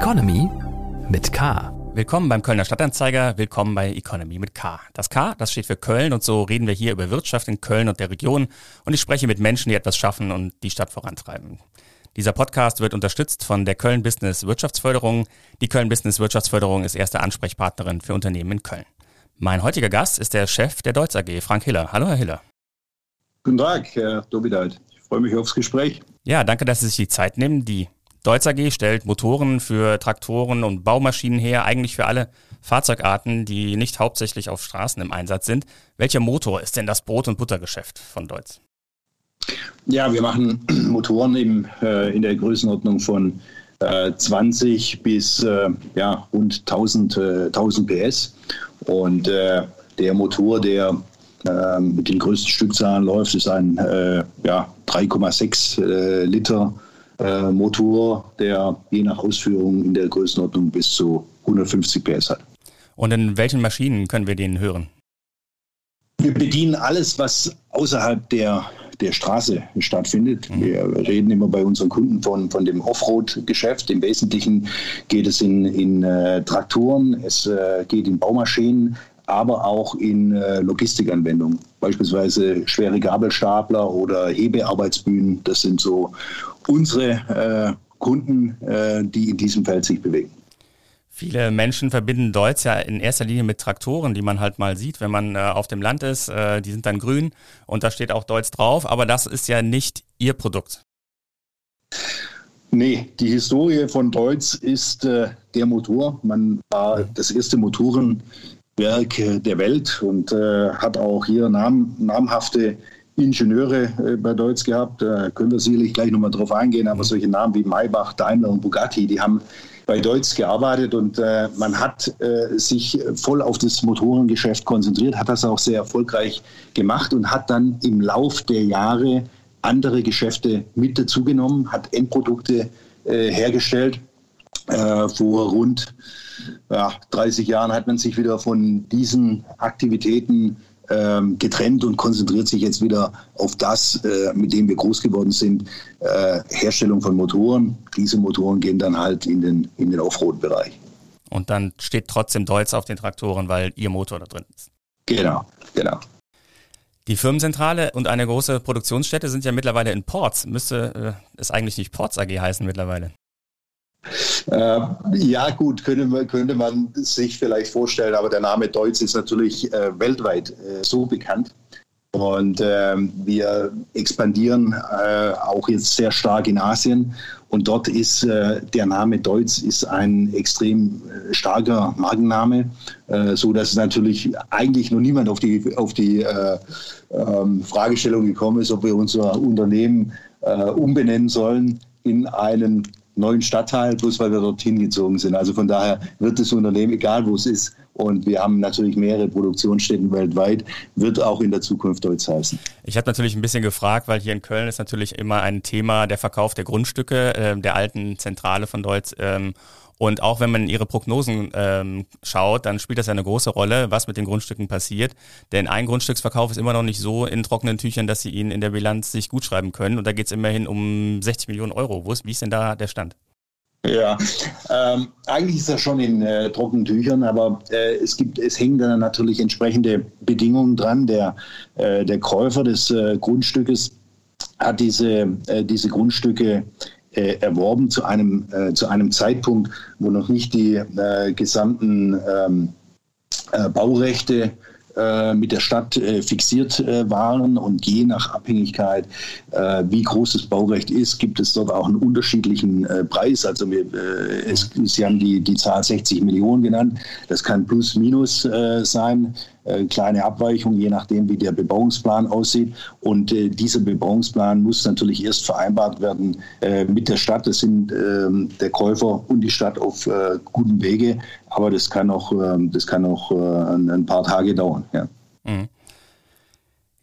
Economy mit K. Willkommen beim Kölner Stadtanzeiger, willkommen bei Economy mit K. Das K, das steht für Köln und so reden wir hier über Wirtschaft in Köln und der Region und ich spreche mit Menschen, die etwas schaffen und die Stadt vorantreiben. Dieser Podcast wird unterstützt von der Köln Business Wirtschaftsförderung. Die Köln Business Wirtschaftsförderung ist erste Ansprechpartnerin für Unternehmen in Köln. Mein heutiger Gast ist der Chef der Deutz AG, Frank Hiller. Hallo, Herr Hiller. Guten Tag, Herr Dobideit. Ich freue mich aufs Gespräch. Ja, danke, dass Sie sich die Zeit nehmen. Die Deutz AG stellt Motoren für Traktoren und Baumaschinen her, eigentlich für alle Fahrzeugarten, die nicht hauptsächlich auf Straßen im Einsatz sind. Welcher Motor ist denn das Brot- und Buttergeschäft von Deutz? Ja, wir machen Motoren eben, äh, in der Größenordnung von äh, 20 bis äh, ja, rund 1000, 1000 PS. Und äh, der Motor, der ähm, mit den größten Stückzahlen läuft, ist ein äh, ja, 3,6 äh, Liter äh, Motor, der je nach Ausführung in der Größenordnung bis zu 150 PS hat. Und in welchen Maschinen können wir den hören? Wir bedienen alles, was außerhalb der, der Straße stattfindet. Mhm. Wir reden immer bei unseren Kunden von, von dem Offroad-Geschäft. Im Wesentlichen geht es in, in äh, Traktoren, es äh, geht in Baumaschinen, aber auch in äh, Logistikanwendungen, beispielsweise schwere Gabelstapler oder Hebearbeitsbühnen. Das sind so unsere äh, Kunden, äh, die in diesem Feld sich bewegen. Viele Menschen verbinden Deutz ja in erster Linie mit Traktoren, die man halt mal sieht, wenn man äh, auf dem Land ist. Äh, die sind dann grün und da steht auch Deutz drauf, aber das ist ja nicht Ihr Produkt. Nee, die Historie von Deutz ist äh, der Motor. Man war das erste Motoren Werk der Welt und äh, hat auch hier nam, namhafte Ingenieure äh, bei Deutz gehabt. Da können wir sicherlich gleich nochmal drauf eingehen, aber solche Namen wie Maybach, Daimler und Bugatti, die haben bei Deutz gearbeitet und äh, man hat äh, sich voll auf das Motorengeschäft konzentriert, hat das auch sehr erfolgreich gemacht und hat dann im Lauf der Jahre andere Geschäfte mit dazugenommen, hat Endprodukte äh, hergestellt. Äh, vor rund ja, 30 Jahren hat man sich wieder von diesen Aktivitäten ähm, getrennt und konzentriert sich jetzt wieder auf das, äh, mit dem wir groß geworden sind, äh, Herstellung von Motoren. Diese Motoren gehen dann halt in den, in den Offroad-Bereich. Und dann steht trotzdem Deutz auf den Traktoren, weil Ihr Motor da drin ist. Genau, genau. Die Firmenzentrale und eine große Produktionsstätte sind ja mittlerweile in Ports. Müsste äh, es eigentlich nicht Ports AG heißen mittlerweile? Äh, ja, gut, könnte, könnte man sich vielleicht vorstellen, aber der Name Deutz ist natürlich äh, weltweit äh, so bekannt. Und ähm, wir expandieren äh, auch jetzt sehr stark in Asien. Und dort ist äh, der Name Deutz ist ein extrem äh, starker Markenname, so dass natürlich eigentlich noch niemand auf die, auf die ähm, Fragestellung gekommen ist, ob wir unser Unternehmen umbenennen sollen in einen neuen Stadtteil, bloß weil wir dorthin gezogen sind. Also von daher wird das Unternehmen, egal wo es ist, und wir haben natürlich mehrere Produktionsstätten weltweit, wird auch in der Zukunft Deutz heißen. Ich habe natürlich ein bisschen gefragt, weil hier in Köln ist natürlich immer ein Thema der Verkauf der Grundstücke äh, der alten Zentrale von Deutz. Ähm, und auch wenn man ihre Prognosen ähm, schaut, dann spielt das ja eine große Rolle, was mit den Grundstücken passiert. Denn ein Grundstücksverkauf ist immer noch nicht so in trockenen Tüchern, dass sie ihn in der Bilanz sich gut schreiben können. Und da geht es immerhin um 60 Millionen Euro. Wo ist, wie ist denn da der Stand? Ja, ähm, eigentlich ist das schon in äh, trockenen Tüchern, aber äh, es gibt, es hängen dann natürlich entsprechende Bedingungen dran. Der, äh, der Käufer des äh, Grundstückes hat diese, äh, diese Grundstücke äh, erworben zu einem, äh, zu einem Zeitpunkt, wo noch nicht die äh, gesamten ähm, äh, Baurechte äh, mit der Stadt äh, fixiert waren und je nach Abhängigkeit, wie groß das Baurecht ist, gibt es dort auch einen unterschiedlichen Preis. Also wir, es, Sie haben die, die Zahl 60 Millionen genannt. Das kann plus minus sein. Äh, kleine Abweichung, je nachdem, wie der Bebauungsplan aussieht. Und äh, dieser Bebauungsplan muss natürlich erst vereinbart werden äh, mit der Stadt. Das sind ähm, der Käufer und die Stadt auf äh, gutem Wege. Aber das kann auch, ähm, das kann auch äh, ein paar Tage dauern. Ja. Mhm.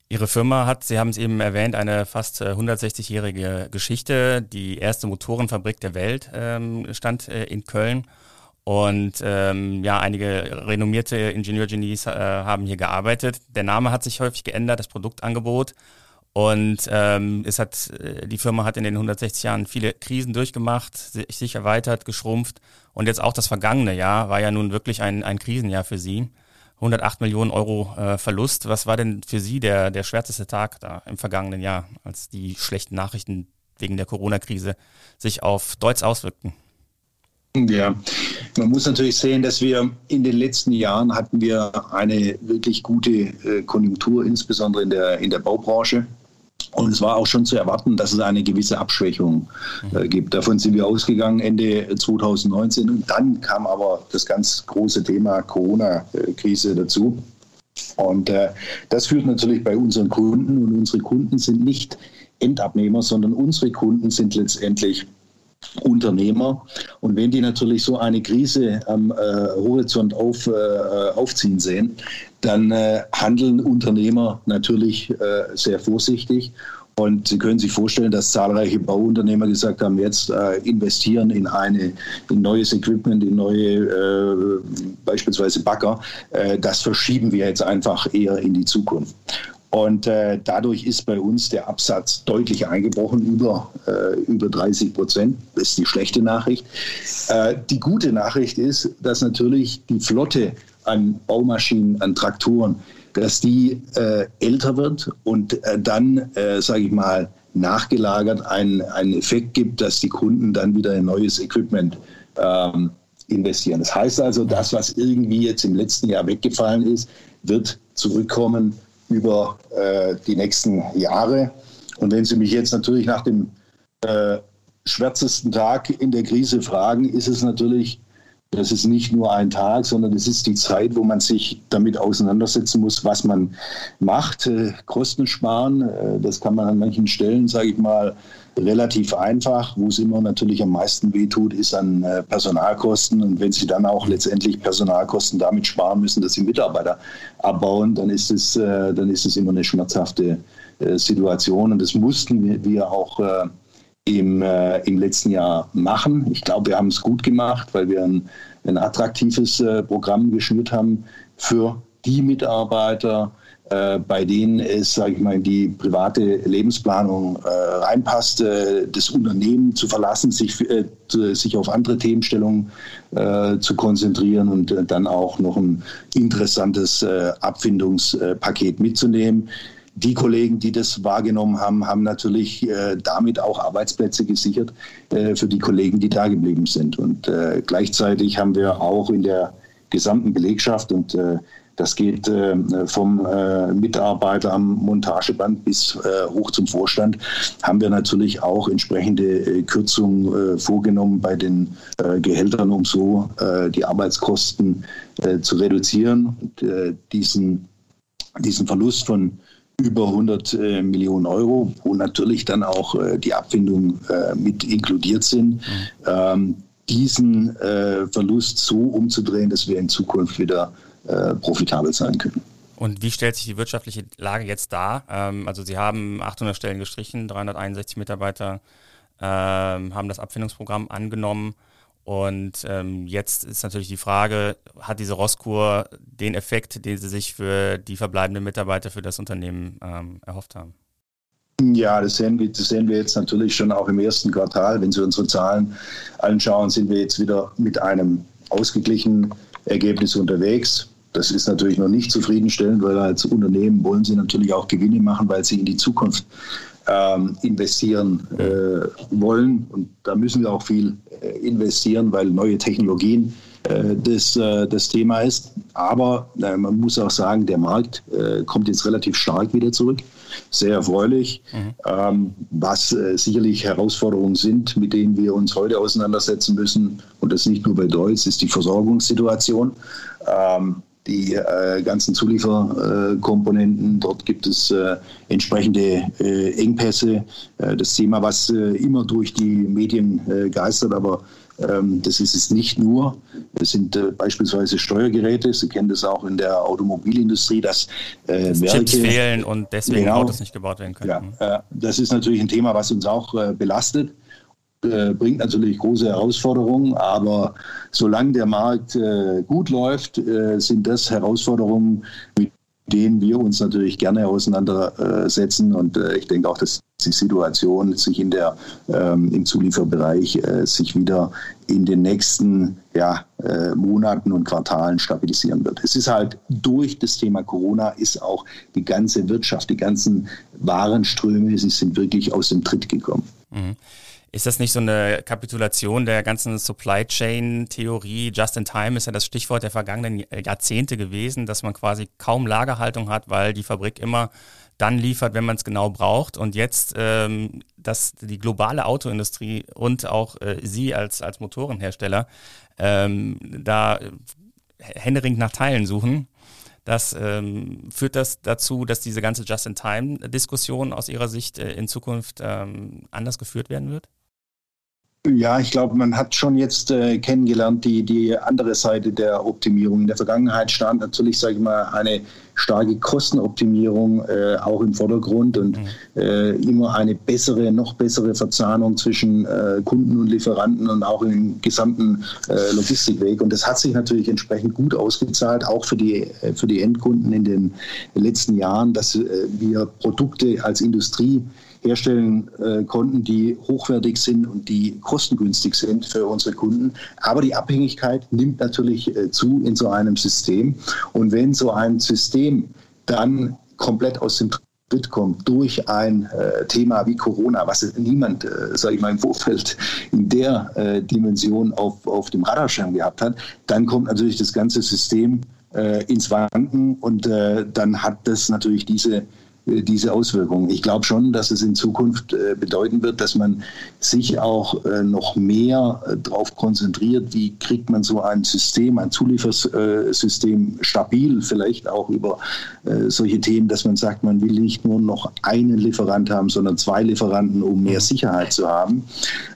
Ihre Firma hat, Sie haben es eben erwähnt, eine fast 160-jährige Geschichte. Die erste Motorenfabrik der Welt ähm, stand äh, in Köln. Und ähm, ja, einige renommierte Ingenieurgenies äh, haben hier gearbeitet. Der Name hat sich häufig geändert, das Produktangebot. Und ähm, es hat, äh, die Firma hat in den 160 Jahren viele Krisen durchgemacht, sich erweitert, geschrumpft. Und jetzt auch das vergangene Jahr war ja nun wirklich ein, ein Krisenjahr für Sie. 108 Millionen Euro äh, Verlust. Was war denn für Sie der, der schwärzeste Tag da im vergangenen Jahr, als die schlechten Nachrichten wegen der Corona-Krise sich auf Deutsch auswirkten? Ja, man muss natürlich sehen, dass wir in den letzten Jahren hatten wir eine wirklich gute äh, Konjunktur, insbesondere in der, in der Baubranche. Und es war auch schon zu erwarten, dass es eine gewisse Abschwächung äh, gibt. Davon sind wir ausgegangen Ende 2019. Und dann kam aber das ganz große Thema Corona-Krise dazu. Und äh, das führt natürlich bei unseren Kunden. Und unsere Kunden sind nicht Endabnehmer, sondern unsere Kunden sind letztendlich Unternehmer. Und wenn die natürlich so eine Krise am äh, Horizont auf, äh, aufziehen sehen, dann äh, handeln Unternehmer natürlich äh, sehr vorsichtig. Und Sie können sich vorstellen, dass zahlreiche Bauunternehmer gesagt haben, jetzt äh, investieren in eine in neues Equipment, in neue äh, beispielsweise Bagger. das verschieben wir jetzt einfach eher in die Zukunft. Und äh, dadurch ist bei uns der Absatz deutlich eingebrochen, über, äh, über 30 Prozent. Das ist die schlechte Nachricht. Äh, die gute Nachricht ist, dass natürlich die Flotte an Baumaschinen, an Traktoren, dass die äh, älter wird und äh, dann, äh, sage ich mal, nachgelagert einen, einen Effekt gibt, dass die Kunden dann wieder in neues Equipment ähm, investieren. Das heißt also, das, was irgendwie jetzt im letzten Jahr weggefallen ist, wird zurückkommen über äh, die nächsten Jahre. Und wenn Sie mich jetzt natürlich nach dem äh, schwärzesten Tag in der Krise fragen, ist es natürlich, das ist nicht nur ein Tag, sondern es ist die Zeit, wo man sich damit auseinandersetzen muss, was man macht. Äh, Kosten sparen, äh, das kann man an manchen Stellen, sage ich mal, relativ einfach. Wo es immer natürlich am meisten wehtut, ist an äh, Personalkosten. Und wenn Sie dann auch letztendlich Personalkosten damit sparen müssen, dass Sie Mitarbeiter abbauen, dann ist es, dann ist es immer eine schmerzhafte Situation. Und das mussten wir auch im, im letzten Jahr machen. Ich glaube, wir haben es gut gemacht, weil wir ein, ein attraktives Programm geschnürt haben für die Mitarbeiter, äh, bei denen es, sage ich mal, in die private Lebensplanung äh, reinpasst, äh, das Unternehmen zu verlassen, sich, äh, sich auf andere Themenstellungen äh, zu konzentrieren und äh, dann auch noch ein interessantes Abfindungspaket mitzunehmen. Die Kollegen, die das wahrgenommen haben, haben natürlich damit auch Arbeitsplätze gesichert für die Kollegen, die da geblieben sind. Und gleichzeitig haben wir auch in der gesamten Belegschaft und das geht äh, vom äh, Mitarbeiter am Montageband bis äh, hoch zum Vorstand. Haben wir natürlich auch entsprechende äh, Kürzungen äh, vorgenommen bei den äh, Gehältern, um so die Arbeitskosten zu reduzieren. Und, diesen, diesen Verlust von über 100 Millionen Euro, wo natürlich dann auch die Abfindungen mit inkludiert sind. Mhm. Ähm, diesen Verlust so umzudrehen, dass wir in Zukunft wieder äh, profitabel sein können. Und wie stellt sich die wirtschaftliche Lage jetzt dar? Ähm, also Sie haben 800 Stellen gestrichen, 361 Mitarbeiter ähm, haben das Abfindungsprogramm angenommen. Und ähm, jetzt ist natürlich die Frage, hat diese Roskur den Effekt, den Sie sich für die verbleibenden Mitarbeiter für das Unternehmen ähm, erhofft haben? Ja, das sehen, wir, das sehen wir jetzt natürlich schon auch im ersten Quartal. Wenn Sie unsere Zahlen anschauen, sind wir jetzt wieder mit einem ausgeglichenen Ergebnis unterwegs. Das ist natürlich noch nicht zufriedenstellend, weil als Unternehmen wollen sie natürlich auch Gewinne machen, weil sie in die Zukunft ähm, investieren äh, wollen. Und da müssen wir auch viel äh, investieren, weil neue Technologien äh, das, äh, das Thema ist. Aber man muss auch sagen, der Markt kommt jetzt relativ stark wieder zurück. Sehr erfreulich, mhm. ähm, was sicherlich Herausforderungen sind, mit denen wir uns heute auseinandersetzen müssen. Und das nicht nur bei Deutsch, ist die Versorgungssituation. Die äh, ganzen Zulieferkomponenten. Dort gibt es äh, entsprechende äh, Engpässe. Äh, das Thema, was äh, immer durch die Medien äh, geistert, aber ähm, das ist es nicht nur. Es sind beispielsweise Steuergeräte. Sie kennen das auch in der Automobilindustrie, dass dass Werke, Chips fehlen und deswegen genau, Autos nicht gebaut werden können. Ja, das ist natürlich ein Thema, was uns auch belastet. Äh, bringt natürlich große Herausforderungen, aber solange der Markt äh, gut läuft, äh, sind das Herausforderungen, mit denen wir uns natürlich gerne auseinandersetzen. Und ich denke auch, dass die Situation sich in der, ähm, im Zulieferbereich sich wieder in den nächsten ja, Monaten und Quartalen stabilisieren wird. Es ist halt durch das Thema Corona ist auch die ganze Wirtschaft, die ganzen Warenströme, sie sind wirklich aus dem Tritt gekommen. Mhm. Ist das nicht so eine Kapitulation der ganzen Supply Chain Theorie? Just in Time ist ja das Stichwort der vergangenen Jahrzehnte gewesen, dass man quasi kaum Lagerhaltung hat, weil die Fabrik immer dann liefert, wenn man es genau braucht. Und jetzt, ähm, dass die globale Autoindustrie und auch äh, Sie als, als Motorenhersteller ähm, da händeringend nach Teilen suchen. Das ähm, führt das dazu, dass diese ganze Just-in-Time-Diskussion aus Ihrer Sicht äh, in Zukunft ähm, anders geführt werden wird? Ja, ich glaube, man hat schon jetzt äh, kennengelernt, die, die andere Seite der Optimierung. In der Vergangenheit stand natürlich, sage ich mal, eine starke Kostenoptimierung äh, auch im Vordergrund und mhm. äh, immer eine bessere, noch bessere Verzahnung zwischen äh, Kunden und Lieferanten und auch im gesamten äh, Logistikweg. Und das hat sich natürlich entsprechend gut ausgezahlt, auch für die, äh, für die Endkunden in den letzten Jahren, dass wir Produkte als Industrie herstellen äh, konnten, die hochwertig sind und die kostengünstig sind für unsere Kunden. Aber die Abhängigkeit nimmt natürlich äh, zu in so einem System. Und wenn so ein System dann komplett aus dem Tritt kommt durch ein äh, Thema wie Corona, was niemand, äh, sage ich mal, im Vorfeld in der äh, Dimension auf, auf dem Radarschirm gehabt hat, dann kommt natürlich das ganze System äh, ins Wanken und äh, dann hat das natürlich diese diese Auswirkungen. Ich glaube schon, dass es in Zukunft äh, bedeuten wird, dass man sich auch äh, noch mehr darauf konzentriert, wie kriegt man so ein System, ein Zuliefersystem stabil, vielleicht auch über solche Themen, dass man sagt, man will nicht nur noch einen Lieferant haben, sondern zwei Lieferanten, um mehr Sicherheit zu haben.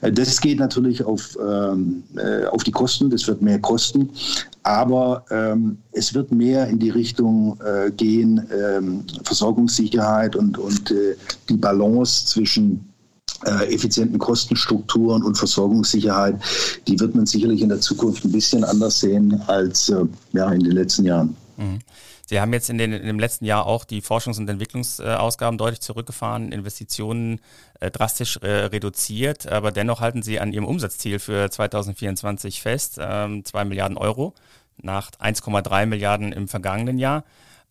Das geht natürlich auf, ähm, auf die Kosten, das wird mehr kosten. Aber ähm, es wird mehr in die Richtung äh, gehen, ähm, Versorgungssicherheit und, und äh, die Balance zwischen äh, effizienten Kostenstrukturen und Versorgungssicherheit, die wird man sicherlich in der Zukunft ein bisschen anders sehen als äh, ja, in den letzten Jahren. Mhm. Sie haben jetzt in, den, in dem letzten Jahr auch die Forschungs- und Entwicklungsausgaben deutlich zurückgefahren, Investitionen äh, drastisch äh, reduziert, aber dennoch halten Sie an Ihrem Umsatzziel für 2024 fest, ähm, 2 Milliarden Euro nach 1,3 Milliarden im vergangenen Jahr.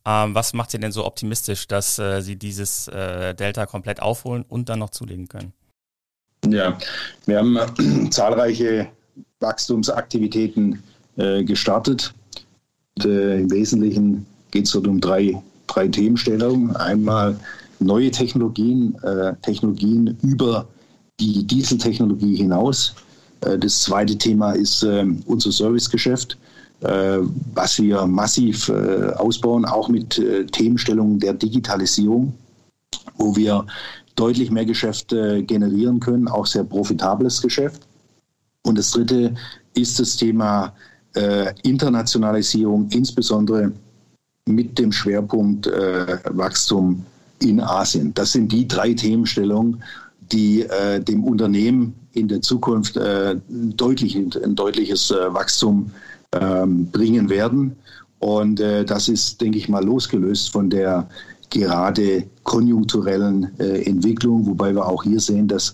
Ähm, was macht Sie denn so optimistisch, dass äh, Sie dieses äh, Delta komplett aufholen und dann noch zulegen können? Ja, wir haben äh, zahlreiche Wachstumsaktivitäten äh, gestartet. Und, äh, Im Wesentlichen geht es dort um drei, drei Themenstellungen. Einmal neue Technologien, äh, Technologien über die Dieseltechnologie hinaus. das zweite Thema ist unser Servicegeschäft. Äh, was wir massiv äh, ausbauen, auch mit äh, Themenstellungen der Digitalisierung, wo wir deutlich mehr Geschäft generieren können, auch sehr profitables Geschäft. Und das Dritte ist das Thema Internationalisierung, insbesondere mit dem Schwerpunkt Wachstum in Asien. Das sind die drei Themenstellungen, die dem Unternehmen in der Zukunft deutlich, ein deutliches Wachstum ähm, bringen werden. Und äh, das ist, denke ich mal, losgelöst von der gerade konjunkturellen äh, Entwicklung, wobei wir auch hier sehen, dass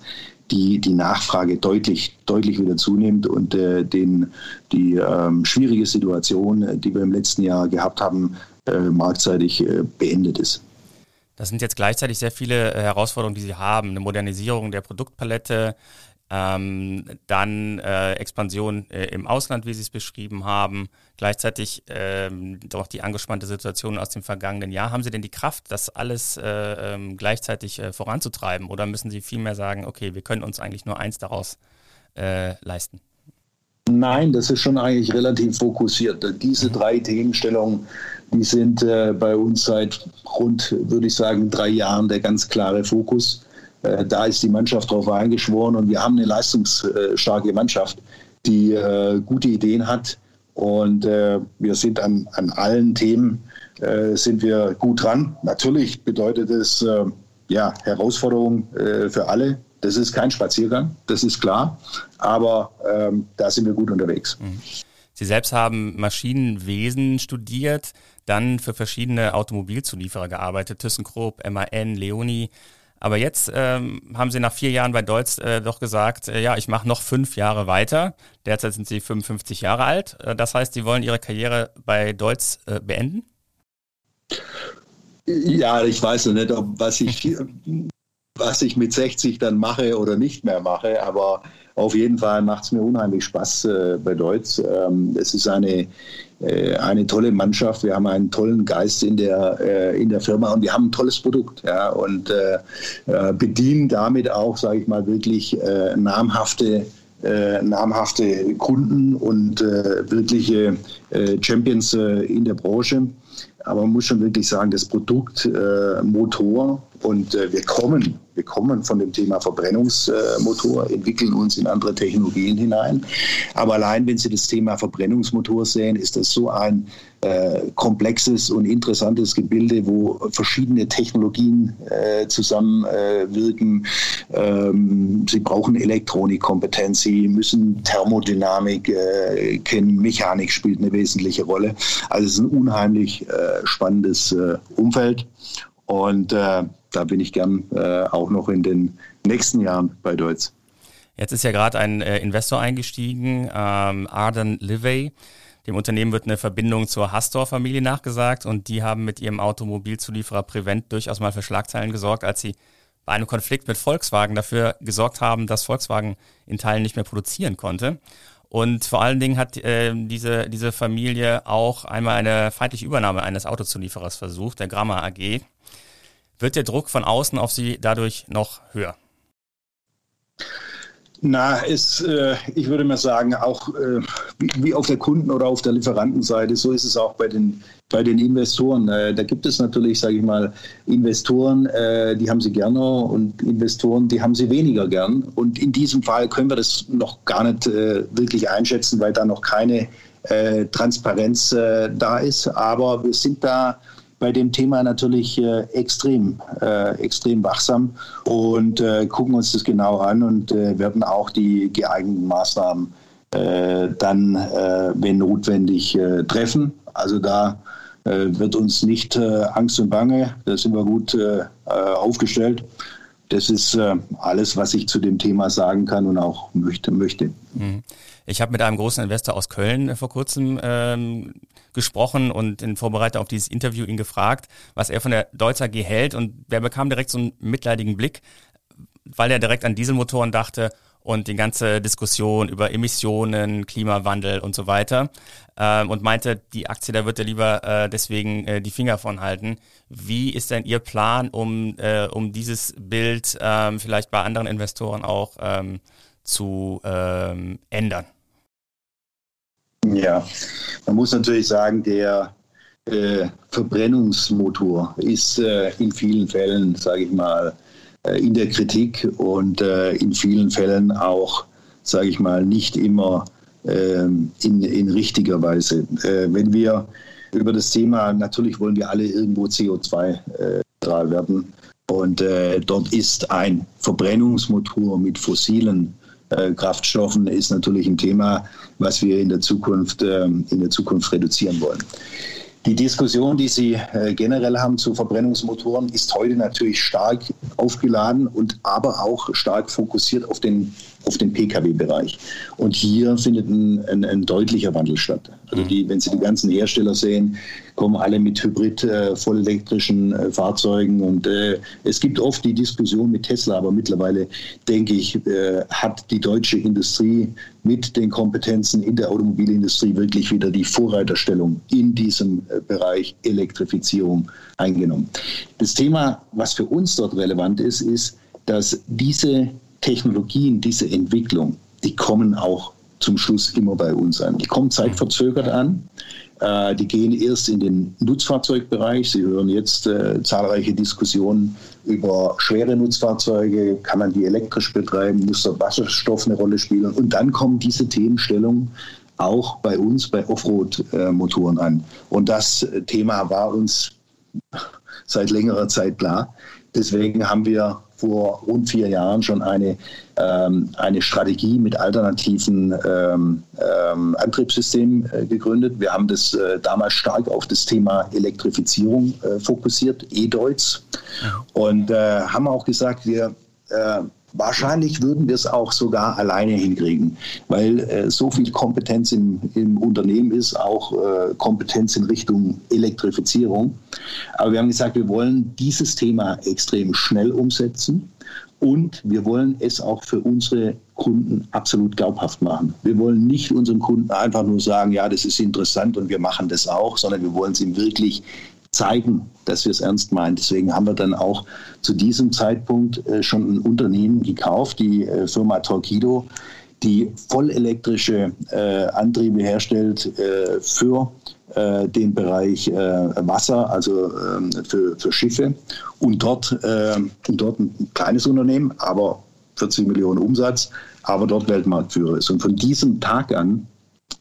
die, die Nachfrage deutlich, deutlich wieder zunimmt und äh, den, die ähm, schwierige Situation, äh, die wir im letzten Jahr gehabt haben, äh, marktseitig äh, beendet ist. Das sind jetzt gleichzeitig sehr viele äh, Herausforderungen, die Sie haben. Eine Modernisierung der Produktpalette, ähm, dann äh, Expansion äh, im Ausland, wie Sie es beschrieben haben. Gleichzeitig ähm, doch die angespannte Situation aus dem vergangenen Jahr. Haben Sie denn die Kraft, das alles äh, ähm, gleichzeitig äh, voranzutreiben? Oder müssen Sie vielmehr sagen, okay, wir können uns eigentlich nur eins daraus äh, leisten? Nein, das ist schon eigentlich relativ fokussiert. Diese drei Themenstellungen, die sind äh, bei uns seit rund, würde ich sagen, drei Jahren der ganz klare Fokus. Äh, da ist die Mannschaft darauf eingeschworen und wir haben eine leistungsstarke Mannschaft, die äh, gute Ideen hat. Und äh, wir sind an, an allen Themen sind wir gut dran. Natürlich bedeutet es ja, Herausforderungen für alle. Das ist kein Spaziergang, das ist klar. Aber ähm, da sind wir gut unterwegs. Mhm. Sie selbst haben Maschinenwesen studiert, dann für verschiedene Automobilzulieferer gearbeitet, ThyssenKrupp, MAN, Leoni. Aber jetzt ähm, haben Sie nach vier Jahren bei Deutz äh, doch gesagt, äh, ja, ich mache noch fünf Jahre weiter. Derzeit sind Sie 55 Jahre alt. Äh, das heißt, Sie wollen Ihre Karriere bei Deutz äh, beenden? Ja, ich weiß noch nicht, ob, was ich was ich mit 60 dann mache oder nicht mehr mache, aber auf jeden Fall macht es mir unheimlich Spaß äh, bei Deutsch. Ähm, es ist eine, äh, eine tolle Mannschaft. Wir haben einen tollen Geist in der, äh, in der Firma und wir haben ein tolles Produkt. Ja, und äh, äh, bedienen damit auch, sage ich mal, wirklich äh, namhafte namhafte Kunden und wirkliche Champions in der Branche. Aber man muss schon wirklich sagen, das Produkt Motor und wir kommen wir kommen von dem Thema Verbrennungsmotor, entwickeln uns in andere Technologien hinein. Aber allein, wenn Sie das Thema Verbrennungsmotor sehen, ist das so ein äh, komplexes und interessantes Gebilde, wo verschiedene Technologien äh, zusammenwirken. Äh, ähm, Sie brauchen Elektronikkompetenz, Sie müssen Thermodynamik äh, kennen, Mechanik spielt eine wesentliche Rolle. Also es ist ein unheimlich äh, spannendes äh, Umfeld. Und äh, da bin ich gern äh, auch noch in den nächsten Jahren bei Deutz. Jetzt ist ja gerade ein äh, Investor eingestiegen, ähm, Arden Livey. Dem Unternehmen wird eine Verbindung zur Hastor-Familie nachgesagt und die haben mit ihrem Automobilzulieferer Prevent durchaus mal für Schlagzeilen gesorgt, als sie bei einem Konflikt mit Volkswagen dafür gesorgt haben, dass Volkswagen in Teilen nicht mehr produzieren konnte. Und vor allen Dingen hat äh, diese, diese Familie auch einmal eine feindliche Übernahme eines Autozulieferers versucht, der Gramma AG. Wird der Druck von außen auf Sie dadurch noch höher? Na, es, äh, ich würde mal sagen, auch äh, wie, wie, auf der Kunden- oder auf der Lieferantenseite, so ist es auch bei den, bei den Investoren. Äh, da gibt es natürlich, sage ich mal, Investoren, äh, die haben sie gerne und Investoren, die haben sie weniger gern. Und in diesem Fall können wir das noch gar nicht äh, wirklich einschätzen, weil da noch keine äh, Transparenz da ist. Aber wir sind da bei dem Thema natürlich äh, extrem, äh, extrem wachsam und äh, gucken uns das genau an und äh, werden auch die geeigneten Maßnahmen äh, dann, wenn notwendig, treffen. Also da wird uns nicht Angst und Bange, da sind wir gut aufgestellt. Das ist alles, was ich zu dem Thema sagen kann und auch möchte. möchte. Mhm. Ich habe mit einem großen Investor aus Köln vor kurzem ähm, gesprochen und in Vorbereitung auf dieses Interview ihn gefragt, was er von der Deutz AG hält und der bekam direkt so einen mitleidigen Blick, weil er direkt an Dieselmotoren dachte und die ganze Diskussion über Emissionen, Klimawandel und so weiter ähm, und meinte, die Aktie, da wird er lieber äh, deswegen äh, die Finger von halten. Wie ist denn Ihr Plan, um, äh, um dieses Bild ähm, vielleicht bei anderen Investoren auch ähm, zu ähm, ändern? Ja, man muss natürlich sagen, der äh, Verbrennungsmotor ist äh, in vielen Fällen, sage ich mal, äh, in der Kritik und äh, in vielen Fällen auch, sage ich mal, nicht immer ähm, in, in richtiger Weise. Äh, wenn wir über das Thema, natürlich wollen wir alle irgendwo CO2-neutral werden. Und äh, dort ist ein Verbrennungsmotor mit fossilen äh, Kraftstoffen ist natürlich ein Thema, was wir in der Zukunft, ähm, in der Zukunft reduzieren wollen. Die Diskussion, die Sie äh, generell haben zu Verbrennungsmotoren, ist heute natürlich stark aufgeladen und aber auch stark fokussiert auf den auf den Pkw-Bereich. Und hier findet ein, ein, ein, deutlicher Wandel statt. Also die, wenn Sie die ganzen Hersteller sehen, kommen alle mit hybrid äh, vollelektrischen äh, Fahrzeugen. Und äh, es gibt oft die Diskussion mit Tesla, aber mittlerweile, denke ich, äh, hat die deutsche Industrie mit den Kompetenzen in der Automobilindustrie wirklich wieder die Vorreiterstellung in diesem äh, Bereich Elektrifizierung eingenommen. Das Thema, was für uns dort relevant ist, ist, dass diese Technologien, diese Entwicklung, die kommen auch zum Schluss immer bei uns an. Die kommen zeitverzögert an. Äh, die gehen erst in den Nutzfahrzeugbereich. Sie hören jetzt äh, zahlreiche Diskussionen über schwere Nutzfahrzeuge. Kann man die elektrisch betreiben? Muss der Wasserstoff eine Rolle spielen? Und dann kommen diese Themenstellungen auch bei uns bei Offroad-Motoren an. Und das Thema war uns seit längerer Zeit klar. Deswegen haben wir vor rund vier Jahren schon eine, ähm, eine Strategie mit alternativen ähm, ähm, Antriebssystemen äh, gegründet. Wir haben das äh, damals stark auf das Thema Elektrifizierung äh, fokussiert, E-Deutz. Und äh, haben auch gesagt, wir äh, Wahrscheinlich würden wir es auch sogar alleine hinkriegen, weil äh, so viel Kompetenz im, im Unternehmen ist, auch äh, Kompetenz in Richtung Elektrifizierung. Aber wir haben gesagt, wir wollen dieses Thema extrem schnell umsetzen und wir wollen es auch für unsere Kunden absolut glaubhaft machen. Wir wollen nicht unseren Kunden einfach nur sagen, ja, das ist interessant und wir machen das auch, sondern wir wollen es ihm wirklich zeigen, dass wir es ernst meinen. Deswegen haben wir dann auch zu diesem Zeitpunkt äh, schon ein Unternehmen gekauft, die äh, Firma Torquido, die vollelektrische äh, Antriebe herstellt für den Bereich Wasser, also ähm, für, für Schiffe. Und dort, und dort ein kleines Unternehmen, aber 40 Millionen Umsatz, aber dort Weltmarktführer ist. Und von diesem Tag an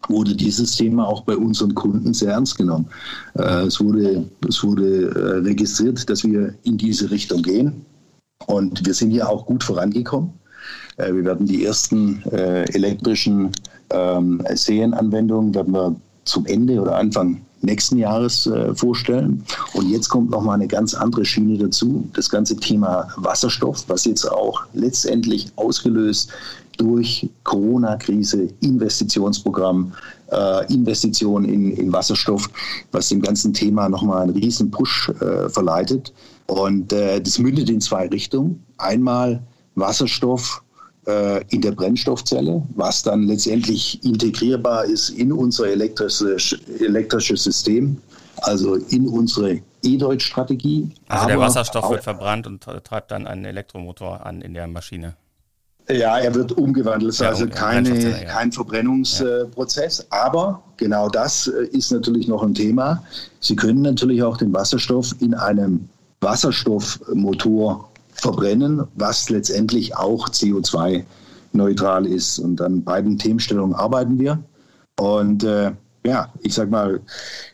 wurde dieses Thema auch bei unseren Kunden sehr ernst genommen. Äh, es wurde, es wurde äh, registriert, dass wir in diese Richtung gehen. Und wir sind hier auch gut vorangekommen. Äh, wir werden die ersten elektrischen ähm, Serienanwendungen werden wir zum Ende oder Anfang nächsten Jahres vorstellen. Und jetzt kommt noch mal eine ganz andere Schiene dazu. Das ganze Thema Wasserstoff, was jetzt auch letztendlich ausgelöst durch Corona-Krise, Investitionsprogramm, äh, Investitionen in, in, Wasserstoff, was dem ganzen Thema nochmal einen riesen Push äh, verleitet. Und äh, das mündet in zwei Richtungen. Einmal Wasserstoff äh, in der Brennstoffzelle, was dann letztendlich integrierbar ist in unser elektrisches, elektrisches System, also in unsere E-Deutsch-Strategie. Also der Wasserstoff wird verbrannt und treibt dann einen Elektromotor an in der Maschine. Ja, er wird umgewandelt. Ja, also keine, kein Verbrennungsprozess. Ja. Aber genau das äh, ist natürlich noch ein Thema. Sie können natürlich auch den Wasserstoff in einem Wasserstoffmotor verbrennen, was letztendlich auch CO2-neutral ist. Und an beiden Themenstellungen arbeiten wir. Und äh, ja, ich sag mal,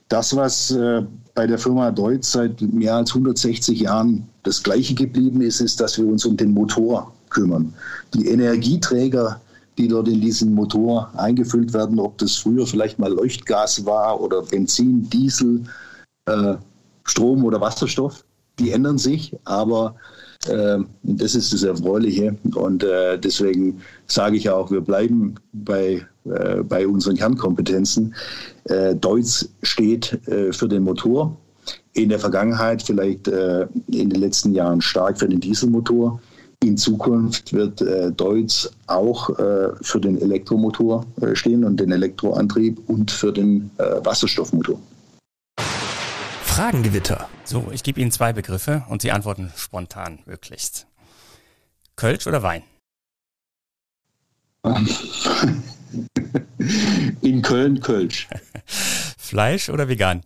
das, was äh, bei der Firma Deutz seit mehr als 160 Jahren das Gleiche geblieben ist, ist, dass wir uns um den Motor kümmern. Die Energieträger, die dort in diesen Motor eingefüllt werden, ob das früher vielleicht mal Leuchtgas war oder Benzin, Diesel, äh, Strom oder Wasserstoff, die ändern sich, aber äh, das ist das Erfreuliche und äh, deswegen sage ich auch, wir bleiben bei, äh, bei unseren Kernkompetenzen. Äh, Deutz steht äh, für den Motor, in der Vergangenheit vielleicht in den letzten Jahren stark für den Dieselmotor. In Zukunft wird äh, Deutz auch äh, für den Elektromotor äh, stehen und den Elektroantrieb und für den äh, Wasserstoffmotor. Fragengewitter. So, ich gebe Ihnen zwei Begriffe und Sie antworten spontan möglichst. Kölsch oder Wein? In Köln Kölsch. Fleisch oder vegan?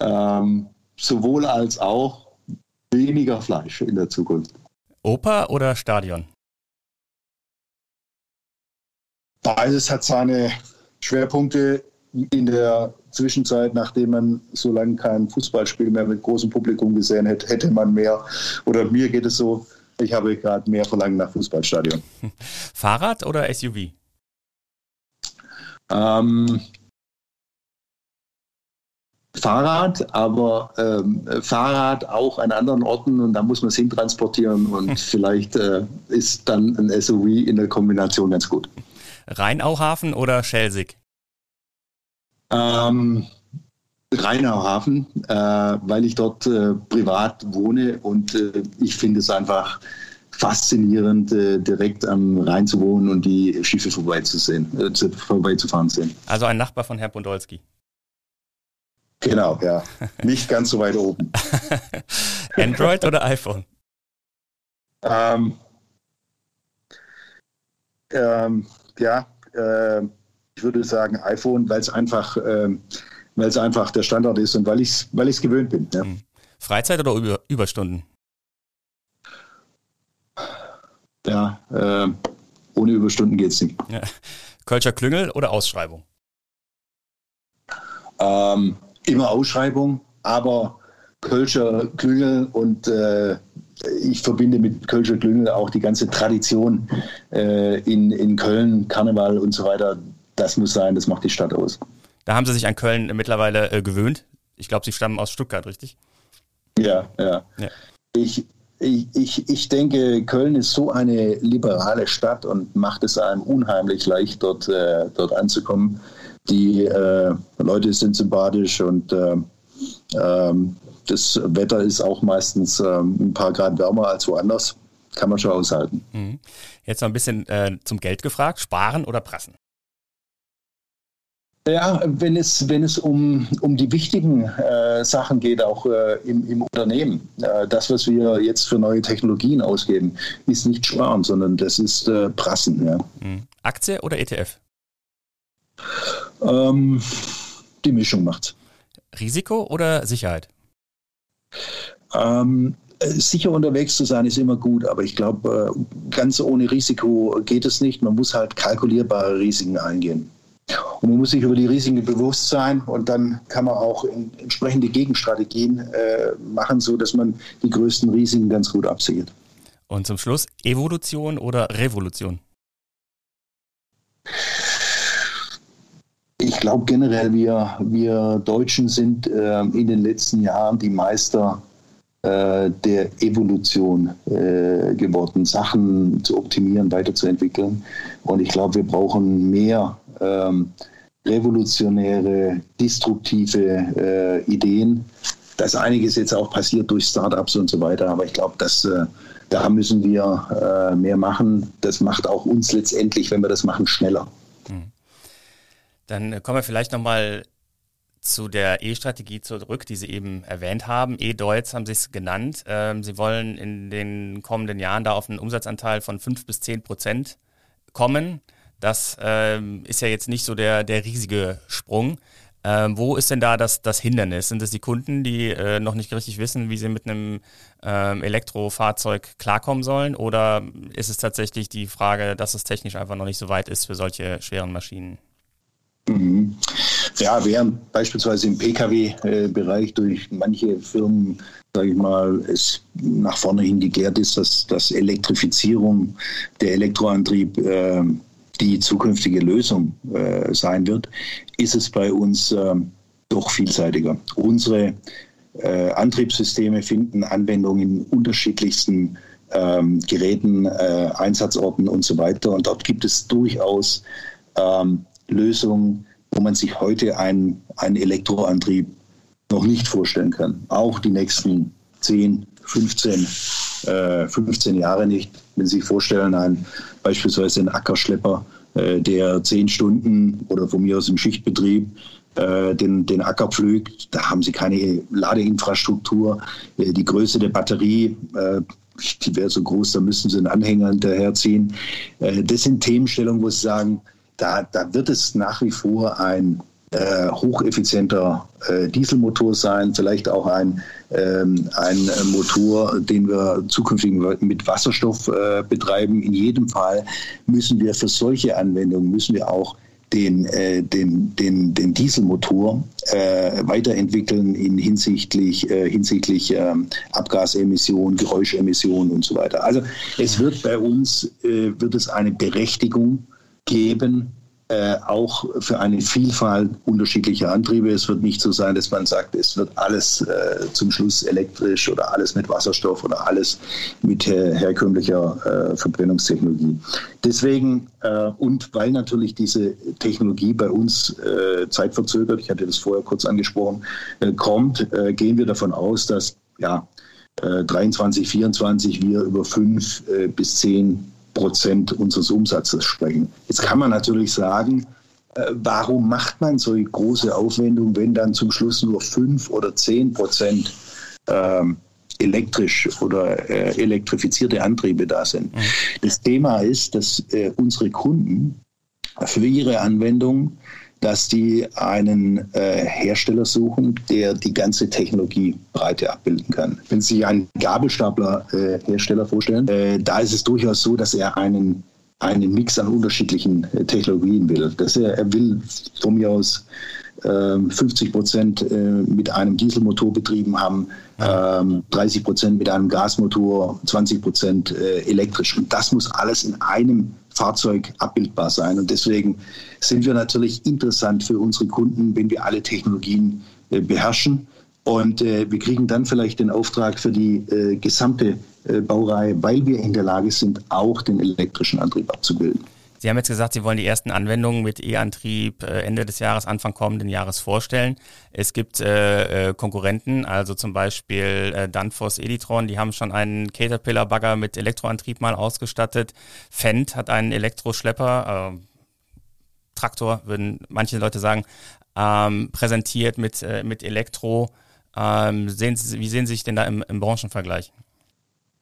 Ähm, sowohl als auch weniger Fleisch in der Zukunft. Oper oder Stadion? Beides hat seine Schwerpunkte in der Zwischenzeit, nachdem man so lange kein Fußballspiel mehr mit großem Publikum gesehen hätte, hätte man mehr, oder mir geht es so, ich habe gerade mehr Verlangen nach Fußballstadion. Fahrrad oder SUV? Ähm, Fahrrad, aber ähm, Fahrrad auch an anderen Orten und da muss man es hintransportieren und hm. vielleicht äh, ist dann ein SUV in der Kombination ganz gut. Rheinauhafen oder Schelsig? Ähm, Rheinauhafen, äh, weil ich dort äh, privat wohne und äh, ich finde es einfach faszinierend, äh, direkt am Rhein zu wohnen und die Schiffe vorbeizusehen, äh, vorbeizufahren sehen. Also ein Nachbar von Herr Podolski. Genau, ja. Nicht ganz so weit oben. Android oder iPhone? Ähm, ähm, ja, äh, ich würde sagen iPhone, weil es einfach, äh, weil es einfach der Standard ist und weil ich es weil gewöhnt bin. Ja. Hm. Freizeit oder Über Überstunden? Ja, äh, ohne Überstunden geht es nicht. Ja. Kölscher Klüngel oder Ausschreibung? Ähm, immer Ausschreibung, aber Kölscher Klüngel und äh, ich verbinde mit Kölscher Klüngel auch die ganze Tradition äh, in, in Köln, Karneval und so weiter. Das muss sein, das macht die Stadt aus. Da haben Sie sich an Köln mittlerweile äh, gewöhnt. Ich glaube, Sie stammen aus Stuttgart, richtig? Ja, ja. ja. Ich, ich, ich, ich denke, Köln ist so eine liberale Stadt und macht es einem unheimlich leicht, dort, äh, dort anzukommen. Die äh, Leute sind sympathisch und äh, ähm, das Wetter ist auch meistens ähm, ein paar Grad wärmer als woanders. Kann man schon aushalten. Mhm. Jetzt noch ein bisschen äh, zum Geld gefragt. Sparen oder prassen? Ja, wenn es, wenn es um, um die wichtigen äh, Sachen geht, auch äh, im, im Unternehmen, äh, das, was wir jetzt für neue Technologien ausgeben, ist nicht sparen, sondern das ist äh, prassen. Ja. Mhm. Aktie oder ETF? Ähm, die Mischung macht's. Risiko oder Sicherheit? Ähm, sicher unterwegs zu sein ist immer gut, aber ich glaube, äh, ganz ohne Risiko geht es nicht. Man muss halt kalkulierbare Risiken eingehen. Und man muss sich über die Risiken bewusst sein und dann kann man auch entsprechende Gegenstrategien äh, machen, so dass man die größten Risiken ganz gut absichert. Und zum Schluss Evolution oder Revolution? Ich glaube generell, wir, wir Deutschen sind äh, in den letzten Jahren die Meister äh, der Evolution äh, geworden, Sachen zu optimieren, weiterzuentwickeln. Und ich glaube, wir brauchen mehr ähm, revolutionäre, destruktive äh, Ideen. Da ist einiges jetzt auch passiert durch Startups und so weiter, aber ich glaube, dass äh, da müssen wir äh, mehr machen. Das macht auch uns letztendlich, wenn wir das machen, schneller. Dann kommen wir vielleicht nochmal zu der E-Strategie zurück, die Sie eben erwähnt haben. E-Deutz haben Sie es genannt. Ähm, Sie wollen in den kommenden Jahren da auf einen Umsatzanteil von 5 bis 10 Prozent kommen. Das ähm, ist ja jetzt nicht so der, der riesige Sprung. Ähm, wo ist denn da das, das Hindernis? Sind es die Kunden, die äh, noch nicht richtig wissen, wie sie mit einem ähm, Elektrofahrzeug klarkommen sollen? Oder ist es tatsächlich die Frage, dass es technisch einfach noch nicht so weit ist für solche schweren Maschinen? Mhm. Ja, während beispielsweise im Pkw-Bereich durch manche Firmen, sage ich mal, es nach vorne hin geklärt ist, dass, dass Elektrifizierung, der Elektroantrieb äh, die zukünftige Lösung äh, sein wird, ist es bei uns äh, doch vielseitiger. Unsere äh, Antriebssysteme finden Anwendung in unterschiedlichsten ähm, Geräten, äh, Einsatzorten und so weiter. Und dort gibt es durchaus ähm, Lösungen, wo man sich heute einen, einen Elektroantrieb noch nicht vorstellen kann. Auch die nächsten 10, 15, äh, 15 Jahre nicht. Wenn Sie sich vorstellen, ein, beispielsweise ein Ackerschlepper, äh, der 10 Stunden oder von mir aus im Schichtbetrieb äh, den, den Acker pflügt, da haben Sie keine Ladeinfrastruktur. Äh, die Größe der Batterie, äh, die wäre so groß, da müssten Sie einen Anhänger hinterherziehen. Äh, das sind Themenstellungen, wo Sie sagen, da, da wird es nach wie vor ein äh, hocheffizienter äh, Dieselmotor sein, vielleicht auch ein, ähm, ein Motor, den wir zukünftig mit Wasserstoff äh, betreiben. In jedem Fall müssen wir für solche Anwendungen müssen wir auch den, äh, den, den, den Dieselmotor äh, weiterentwickeln in hinsichtlich, äh, hinsichtlich ähm, Abgasemissionen, Geräuschemissionen und so weiter. Also es wird bei uns äh, wird es eine Berechtigung geben, äh, auch für eine Vielfalt unterschiedlicher Antriebe. Es wird nicht so sein, dass man sagt, es wird alles äh, zum Schluss elektrisch oder alles mit Wasserstoff oder alles mit her herkömmlicher äh, Verbrennungstechnologie. Deswegen äh, und weil natürlich diese Technologie bei uns äh, zeitverzögert, ich hatte das vorher kurz angesprochen, äh, kommt, gehen wir davon aus, dass ja, 23, 24 wir über fünf bis zehn Prozent unseres Umsatzes sprechen. Jetzt kann man natürlich sagen, äh, warum macht man so große Aufwendungen, wenn dann zum Schluss nur fünf oder zehn Prozent ähm, elektrisch oder äh, elektrifizierte Antriebe da sind. Mhm. Das Thema ist, dass äh, unsere Kunden für ihre Anwendung dass die einen äh, Hersteller suchen, der die ganze Technologiebreite abbilden kann. Wenn Sie sich einen Gabelstapler-Hersteller äh, vorstellen, äh, da ist es durchaus so, dass er einen einen Mix an unterschiedlichen äh, Technologien will. Dass er, er will von mir aus 50 Prozent äh, mit einem Dieselmotor betrieben haben, 30 Prozent mit einem Gasmotor, 20 Prozent äh, elektrisch. Und das muss alles in einem Fahrzeug abbildbar sein. Und deswegen sind wir natürlich interessant für unsere Kunden, wenn wir alle Technologien äh, beherrschen. Und wir kriegen dann vielleicht den Auftrag für die gesamte Baureihe, weil wir in der Lage sind, auch den elektrischen Antrieb abzubilden. Sie haben jetzt gesagt, Sie wollen die ersten Anwendungen mit E-Antrieb äh, Ende des Jahres, Anfang kommenden Jahres vorstellen. Es gibt äh, äh, Konkurrenten, also zum Beispiel äh, Danfoss Editron, die haben schon einen Caterpillar-Bagger mit Elektroantrieb mal ausgestattet. Fendt hat einen Elektroschlepper, äh, Traktor, würden manche Leute sagen, ähm, präsentiert mit, äh, mit Elektro. Ähm, sehen Sie, wie sehen Sie sich denn da im, im Branchenvergleich?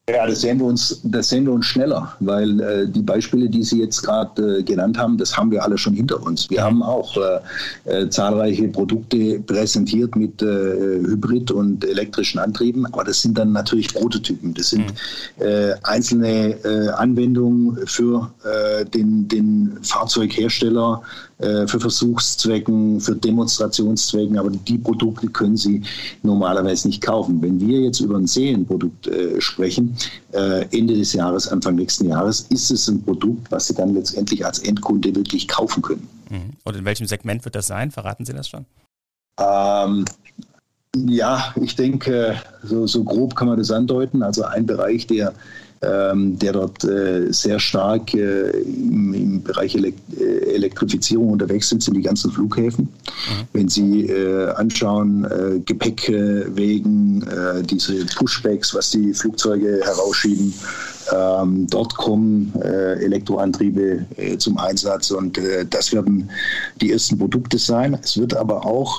Ja, das sehen wir uns, das sehen wir uns schneller, weil äh, die Beispiele, die Sie jetzt gerade äh, genannt haben, das haben wir alle schon hinter uns. Wir haben auch äh, äh zahlreiche Produkte präsentiert mit äh, Hybrid- und elektrischen Antrieben, aber das sind dann natürlich Prototypen. Das sind mhm. äh, einzelne Anwendungen für den, den Fahrzeughersteller, für Versuchszwecken, für Demonstrationszwecken, aber die Produkte können Sie normalerweise nicht kaufen. Wenn wir jetzt über ein Serienprodukt sprechen, äh, Ende des Jahres, Anfang nächsten Jahres, ist es ein Produkt, was Sie dann letztendlich als Endkunde wirklich kaufen können. Mhm. Und in welchem Segment wird das sein? Verraten Sie das schon? Ähm, ja, ich denke, so, so, grob kann man das andeuten. Also ein Bereich, der ähm, der dort äh, sehr stark äh, im, im, Bereich Elekt äh, Elektrifizierung unterwegs sind, sind die ganzen Flughäfen. Mhm. Wenn Sie äh, anschauen, äh, Gepäckwegen, äh, diese Pushbacks, was die Flugzeuge herausschieben, ähm, dort kommen Elektroantriebe zum Einsatz und das werden die ersten Produkte sein. Es wird aber auch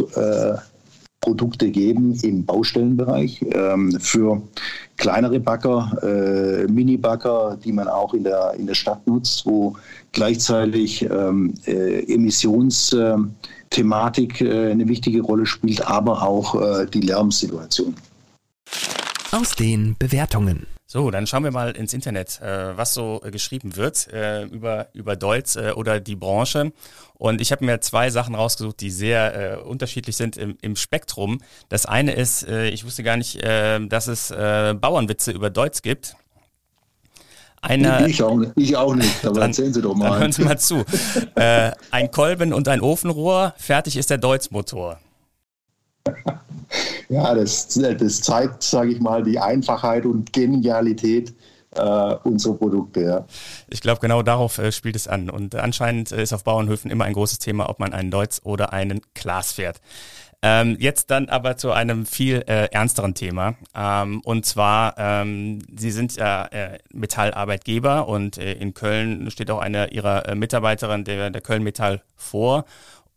Produkte geben im Baustellenbereich ähm, für kleinere Bagger, äh, Mini-Bagger, die man auch in der, in der Stadt nutzt, wo gleichzeitig ähm, äh, Emissionsthematik äh, eine wichtige Rolle spielt, aber auch äh, die Lärmsituation. Aus den Bewertungen. So, dann schauen wir mal ins Internet, äh, was so äh, geschrieben wird äh, über, über Deutz äh, oder die Branche. Und ich habe mir zwei Sachen rausgesucht, die sehr äh, unterschiedlich sind im, im Spektrum. Das eine ist, äh, ich wusste gar nicht, dass es Bauernwitze über Deutz gibt. Einer, ich, auch, nicht, ich auch nicht, aber dann, erzählen Sie doch mal. Dann hören Sie mal zu. ein Kolben und ein Ofenrohr, fertig ist der Deutz-Motor. ja, das, das zeigt, sage ich mal, die Einfachheit und Genialität äh, unserer Produkte. Ja. Ich glaube, genau darauf äh, spielt es an. Und anscheinend ist auf Bauernhöfen immer ein großes Thema, ob man einen Deutz oder einen Glas fährt. Ähm, jetzt dann aber zu einem viel äh, ernsteren Thema. Ähm, und zwar, ähm, Sie sind ja äh, Metallarbeitgeber und äh, in Köln steht auch eine Ihrer äh, Mitarbeiterin der, der Köln Metall vor.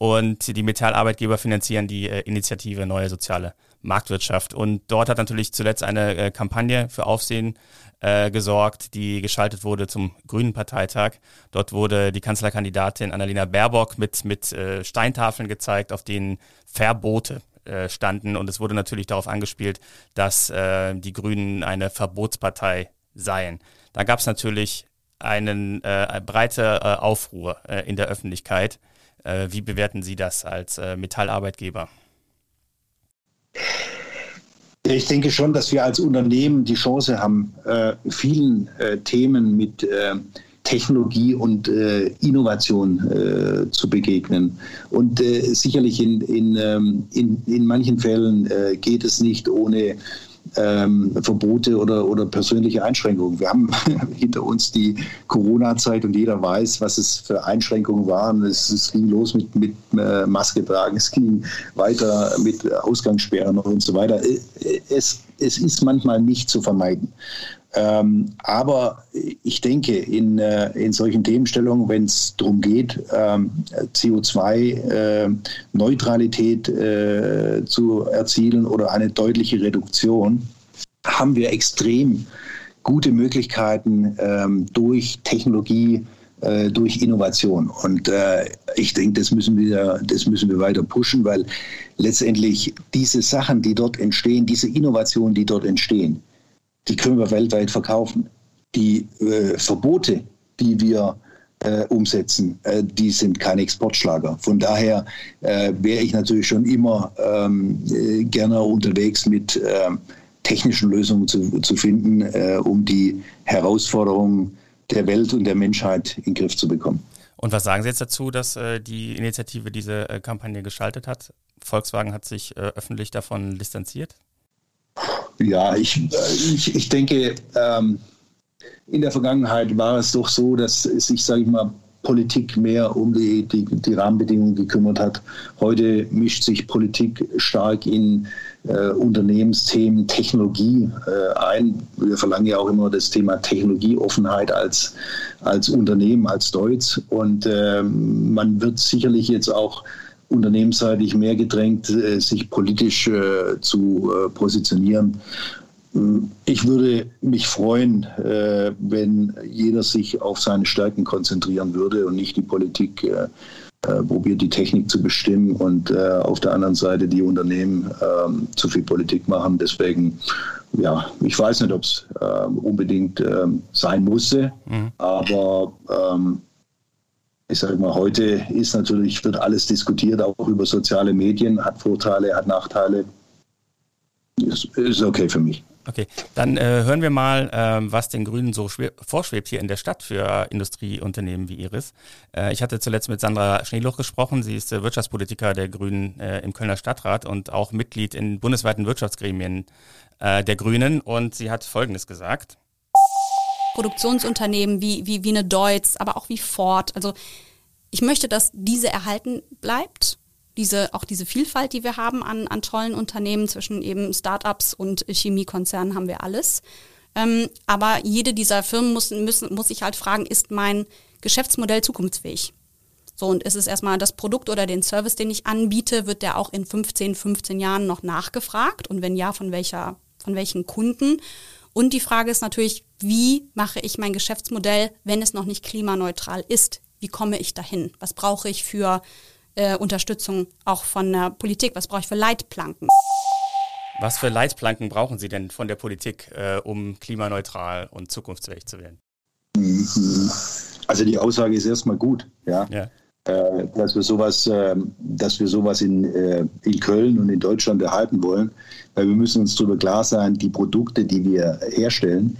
Und die Metallarbeitgeber finanzieren die äh, Initiative Neue Soziale Marktwirtschaft. Und dort hat natürlich zuletzt eine äh, Kampagne für Aufsehen äh, gesorgt, die geschaltet wurde zum Grünen Parteitag. Dort wurde die Kanzlerkandidatin Annalena Baerbock mit, mit äh, Steintafeln gezeigt, auf denen Verbote äh, standen. Und es wurde natürlich darauf angespielt, dass äh, die Grünen eine Verbotspartei seien. Da gab es natürlich einen äh, breite äh, Aufruhr äh, in der Öffentlichkeit. Äh, wie bewerten Sie das als äh, Metallarbeitgeber? Ich denke schon, dass wir als Unternehmen die Chance haben, äh, vielen Themen mit Technologie und Innovation zu begegnen. Und sicherlich in, in, ähm, in, in manchen Fällen geht es nicht ohne ähm, Verbote oder, oder persönliche Einschränkungen. Wir haben hinter uns die Corona-Zeit und jeder weiß, was es für Einschränkungen waren. Es, es ging los mit, mit äh, Maske tragen, es ging weiter mit Ausgangssperren und so weiter. Es, es ist manchmal nicht zu vermeiden. Ähm, aber ich denke, in, äh, in solchen Themenstellungen, wenn es darum geht, ähm, CO2-Neutralität äh, äh, zu erzielen oder eine deutliche Reduktion, haben wir extrem gute Möglichkeiten ähm, durch Technologie, äh, durch Innovation. Und äh, ich denke, das müssen wir, das müssen wir weiter pushen, weil letztendlich diese Sachen, die dort entstehen, diese Innovationen, die dort entstehen, die können wir weltweit verkaufen. Die äh, Verbote, die wir äh, umsetzen, äh, die sind kein Exportschlager. Von daher äh, wäre ich natürlich schon immer ähm, äh, gerne unterwegs mit äh, technischen Lösungen zu, zu finden, äh, um die Herausforderungen der Welt und der Menschheit in den Griff zu bekommen. Und was sagen Sie jetzt dazu, dass die Initiative diese Kampagne geschaltet hat? Volkswagen hat sich öffentlich davon distanziert? Ja, ich, ich, ich denke, ähm, in der Vergangenheit war es doch so, dass sich, sage ich mal, Politik mehr um die, die, die, Rahmenbedingungen gekümmert hat. Heute mischt sich Politik stark in äh, Unternehmensthemen, Technologie äh, ein. Wir verlangen ja auch immer das Thema Technologieoffenheit als, als Unternehmen, als Deutsch. Und äh, man wird sicherlich jetzt auch unternehmensseitig mehr gedrängt, äh, sich politisch äh, zu äh, positionieren. Ich würde mich freuen, wenn jeder sich auf seine Stärken konzentrieren würde und nicht die Politik probiert, die Technik zu bestimmen und auf der anderen Seite die Unternehmen ähm, zu viel Politik machen. Deswegen, ja, ich weiß nicht, ob es ähm, unbedingt ähm, sein musste, mhm. aber ich sage mal, heute ist natürlich, wird alles diskutiert, auch über soziale Medien, hat Vorteile, hat Nachteile. Ist, ist okay für mich. Okay, dann äh, hören wir mal, ähm, was den Grünen so vorschwebt hier in der Stadt für Industrieunternehmen wie Iris. Äh, ich hatte zuletzt mit Sandra Schneeluch gesprochen. Sie ist äh, Wirtschaftspolitiker der Grünen äh, im Kölner Stadtrat und auch Mitglied in bundesweiten Wirtschaftsgremien äh, der Grünen. Und sie hat Folgendes gesagt. Produktionsunternehmen wie, wie, wie eine Deutz, aber auch wie Ford. Also ich möchte, dass diese erhalten bleibt diese, auch diese Vielfalt, die wir haben an, an tollen Unternehmen zwischen eben Startups und Chemiekonzernen haben wir alles. Ähm, aber jede dieser Firmen muss, müssen, muss sich halt fragen, ist mein Geschäftsmodell zukunftsfähig? So, und ist es erstmal das Produkt oder den Service, den ich anbiete, wird der auch in 15, 15 Jahren noch nachgefragt? Und wenn ja, von welcher, von welchen Kunden? Und die Frage ist natürlich, wie mache ich mein Geschäftsmodell, wenn es noch nicht klimaneutral ist? Wie komme ich dahin? Was brauche ich für äh, Unterstützung auch von der Politik? Was brauche ich für Leitplanken? Was für Leitplanken brauchen Sie denn von der Politik, äh, um klimaneutral und zukunftsfähig zu werden? Also die Aussage ist erstmal gut, ja. ja. Äh, dass wir sowas, äh, dass wir sowas in, äh, in Köln und in Deutschland erhalten wollen, weil wir müssen uns darüber klar sein, die Produkte, die wir herstellen,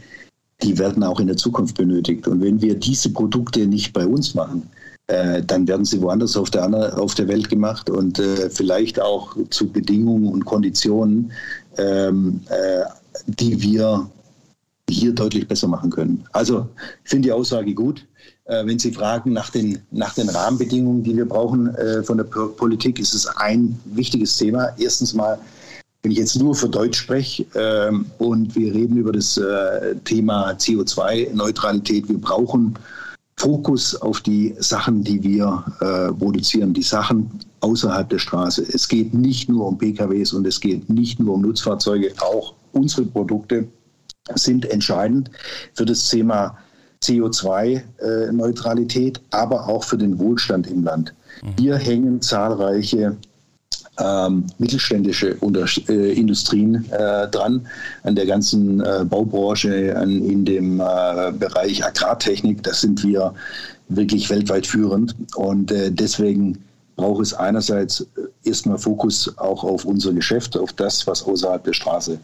die werden auch in der Zukunft benötigt. Und wenn wir diese Produkte nicht bei uns machen, äh, dann werden sie woanders auf der, auf der Welt gemacht und vielleicht auch zu Bedingungen und Konditionen, ähm, äh, die wir hier deutlich besser machen können. Also ich finde die Aussage gut. Äh, wenn Sie fragen nach den, nach den Rahmenbedingungen, die wir brauchen äh, von der Politik, ist es ein wichtiges Thema. Erstens mal, wenn ich jetzt nur für Deutsch spreche ähm, und wir reden über das äh, Thema CO2-Neutralität, wir brauchen Fokus auf die Sachen, die wir äh, produzieren, die Sachen außerhalb der Straße. Es geht nicht nur um PKWs und es geht nicht nur um Nutzfahrzeuge, auch unsere Produkte sind entscheidend für das Thema CO2-Neutralität, äh, aber auch für den Wohlstand im Land. Mhm. Hier hängen zahlreiche ähm, mittelständische Unter äh, Industrien äh, dran, an der ganzen äh, Baubranche, an, in dem äh, Bereich Agrartechnik. Da sind wir wirklich weltweit führend. Und äh, deswegen braucht es einerseits erstmal Fokus auch auf unser Geschäft, auf das, was außerhalb der Straße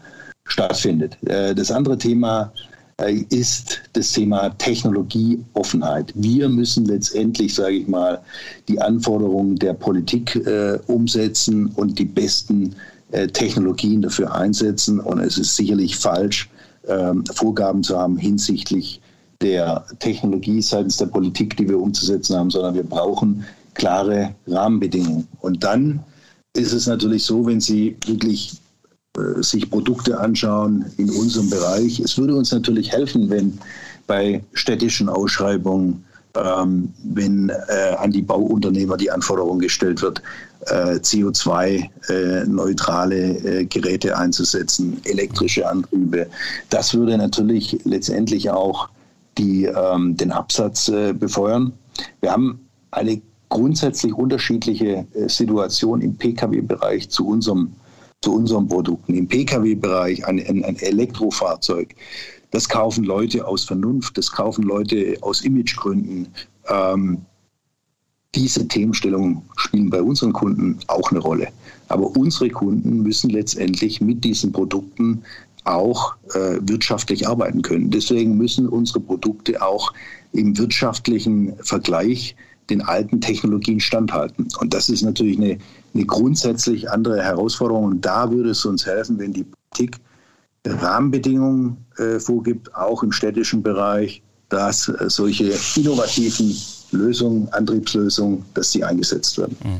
stattfindet. das andere Thema äh, ist das Thema Technologieoffenheit. Wir müssen letztendlich, sage ich mal, die Anforderungen der Politik äh, umsetzen und die besten äh, Technologien dafür einsetzen. Und es ist sicherlich falsch, ähm, Vorgaben zu haben hinsichtlich der Technologie seitens der Politik, die wir umzusetzen haben, sondern wir brauchen klare Rahmenbedingungen. Und dann ist es natürlich so, wenn Sie wirklich äh, sich Produkte anschauen in unserem Bereich. Es würde uns natürlich helfen, wenn bei städtischen Ausschreibungen, ähm, wenn äh, an die Bauunternehmer die Anforderung gestellt wird, äh, CO2-neutrale äh, äh, Geräte einzusetzen, elektrische Antriebe. Das würde natürlich letztendlich auch die, ähm, den Absatz äh, befeuern. Wir haben eine grundsätzlich unterschiedliche Situation im Pkw-Bereich zu unserem zu unseren Produkten. Im Pkw-Bereich ein, ein, ein Elektrofahrzeug. Das kaufen Leute aus Vernunft, das kaufen Leute aus Imagegründen, Ähm, diese Themenstellungen spielen bei unseren Kunden auch eine Rolle. Aber unsere Kunden müssen letztendlich mit diesen Produkten auch äh, wirtschaftlich arbeiten können. Deswegen müssen unsere Produkte auch im wirtschaftlichen Vergleich den alten Technologien standhalten. Und das ist natürlich eine, eine grundsätzlich andere Herausforderung. Und da würde es uns helfen, wenn die Politik Rahmenbedingungen äh, vorgibt, auch im städtischen Bereich, dass äh, solche innovativen Lösungen, Antriebslösungen, dass sie eingesetzt werden. Mhm.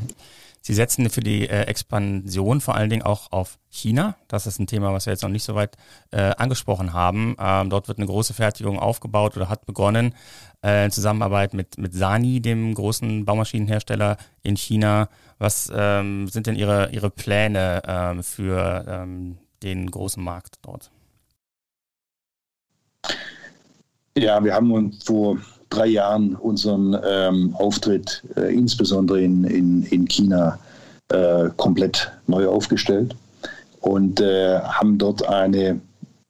Sie setzen für die äh, Expansion vor allen Dingen auch auf China. Das ist ein Thema, was wir jetzt noch nicht so weit äh, angesprochen haben. Ähm, dort wird eine große Fertigung aufgebaut oder hat begonnen äh, in Zusammenarbeit mit, mit Sani, dem großen Baumaschinenhersteller in China. Was ähm, sind denn Ihre, Ihre Pläne ähm, für ähm, den großen Markt dort? Ja, wir haben uns vor drei Jahren unseren ähm, Auftritt äh, insbesondere in, in, in China äh, komplett neu aufgestellt und äh, haben dort eine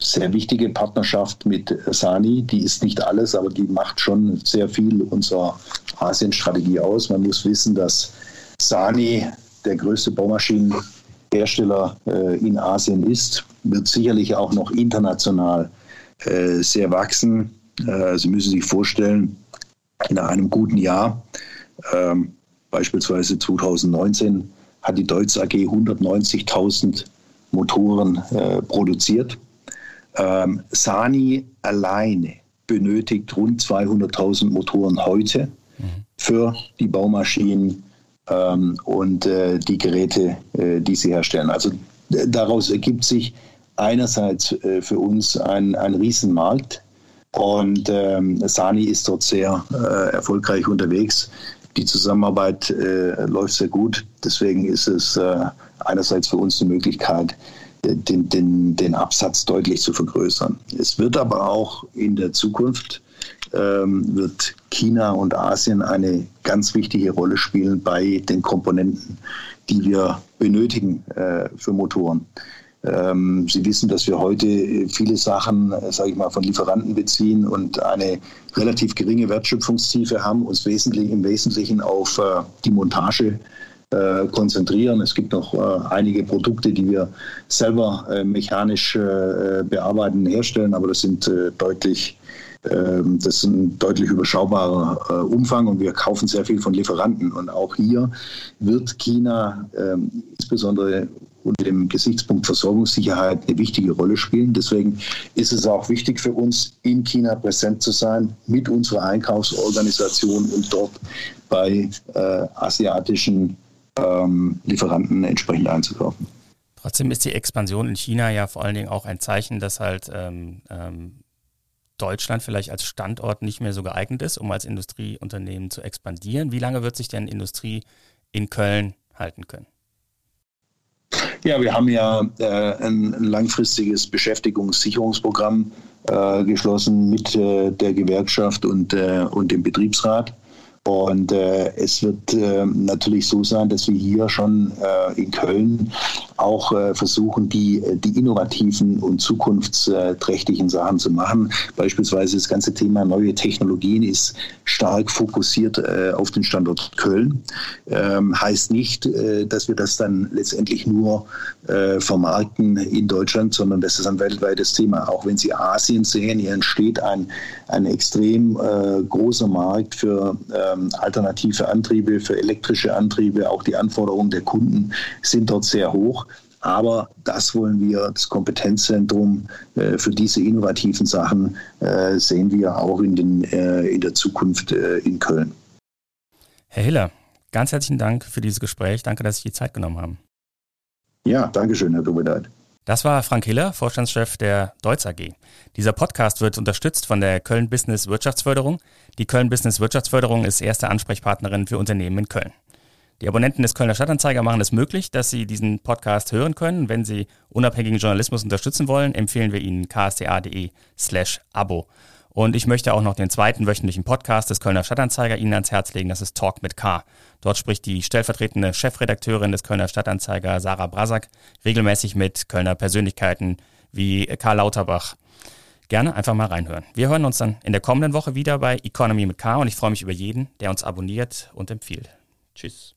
sehr wichtige Partnerschaft mit Sani. Die ist nicht alles, aber die macht schon sehr viel unserer Asienstrategie aus. Man muss wissen, dass Sani der größte Baumaschinenhersteller äh, in Asien ist, wird sicherlich auch noch international äh, sehr wachsen. Äh, Sie müssen sich vorstellen, in einem guten Jahr, ähm, beispielsweise 2019, hat die Deutz AG 190.000 Motoren äh, produziert. Ähm, Sani alleine benötigt rund 200.000 Motoren heute für die Baumaschinen ähm, und äh, die Geräte, die sie herstellen. Also daraus ergibt sich einerseits für uns ein, ein Riesenmarkt, und ähm, Sani ist dort sehr äh, erfolgreich unterwegs. Die Zusammenarbeit äh, läuft sehr gut. Deswegen ist es äh, einerseits für uns eine Möglichkeit, äh, den, den, den Absatz deutlich zu vergrößern. Es wird aber auch in der Zukunft ähm, wird China und Asien eine ganz wichtige Rolle spielen bei den Komponenten, die wir benötigen äh, für Motoren. Ähm, Sie wissen, dass wir heute viele Sachen, äh, sage ich mal, von Lieferanten beziehen und eine relativ geringe Wertschöpfungstiefe haben, uns wesentlich, im Wesentlichen auf äh, die Montage äh, konzentrieren. Es gibt noch einige Produkte, die wir selber mechanisch bearbeiten, herstellen, aber das sind deutlich ähm, das ist ein deutlich überschaubarer Umfang und wir kaufen sehr viel von Lieferanten. Und auch hier wird China ähm, insbesondere unter dem Gesichtspunkt Versorgungssicherheit eine wichtige Rolle spielen. Deswegen ist es auch wichtig für uns, in China präsent zu sein mit unserer Einkaufsorganisation und dort bei äh, asiatischen ähm, Lieferanten entsprechend einzukaufen. Trotzdem ist die Expansion in China ja vor allen Dingen auch ein Zeichen, dass halt ähm, ähm, Deutschland vielleicht als Standort nicht mehr so geeignet ist, um als Industrieunternehmen zu expandieren. Wie lange wird sich denn Industrie in Köln halten können? Ja, wir haben ja äh, ein, ein, langfristiges Beschäftigungssicherungsprogramm äh, geschlossen mit äh, der Gewerkschaft und, äh, und dem Betriebsrat. Und äh, es wird äh, natürlich so sein, dass wir hier schon äh, in Köln auch äh, versuchen, die, die innovativen und zukunftsträchtigen Sachen zu machen. Beispielsweise das ganze Thema neue Technologien ist stark fokussiert äh, auf den Standort Köln. Ähm, heißt nicht, äh, dass wir das dann letztendlich nur vermarkten in Deutschland, sondern das ist ein weltweites Thema. Auch wenn Sie Asien sehen, hier entsteht ein, ein extrem großer Markt für ähm, ähm, alternative Antriebe, für elektrische Antriebe. Auch die Anforderungen der Kunden sind dort sehr hoch. Aber das wollen wir, das Kompetenzzentrum äh, für diese innovativen Sachen, äh, sehen wir auch in, den, äh, in der Zukunft äh, in Köln. Herr Hiller, ganz herzlichen Dank für dieses Gespräch. Danke, dass Sie die Zeit genommen haben. Ja, danke schön, Herr Dobedat. Das war Frank Hiller, Vorstandschef der Deutz AG. Dieser Podcast wird unterstützt von der Köln Business Wirtschaftsförderung. Die Köln Business Wirtschaftsförderung ist erste Ansprechpartnerin für Unternehmen in Köln. Die Abonnenten des Kölner Stadtanzeiger machen es möglich, dass Sie diesen Podcast hören können. Wenn Sie unabhängigen Journalismus unterstützen wollen, empfehlen wir Ihnen ksta.de slash Abo. Und ich möchte auch noch den zweiten wöchentlichen Podcast des Kölner Stadtanzeiger Ihnen ans Herz legen. Das ist Talk mit K. Dort spricht die stellvertretende Chefredakteurin des Kölner Stadtanzeiger Sarah Brasak regelmäßig mit Kölner Persönlichkeiten wie Karl Lauterbach, Gerne einfach mal reinhören. Wir hören uns dann in der kommenden Woche wieder bei Economy mit K und ich freue mich über jeden, der uns abonniert und empfiehlt. Tschüss.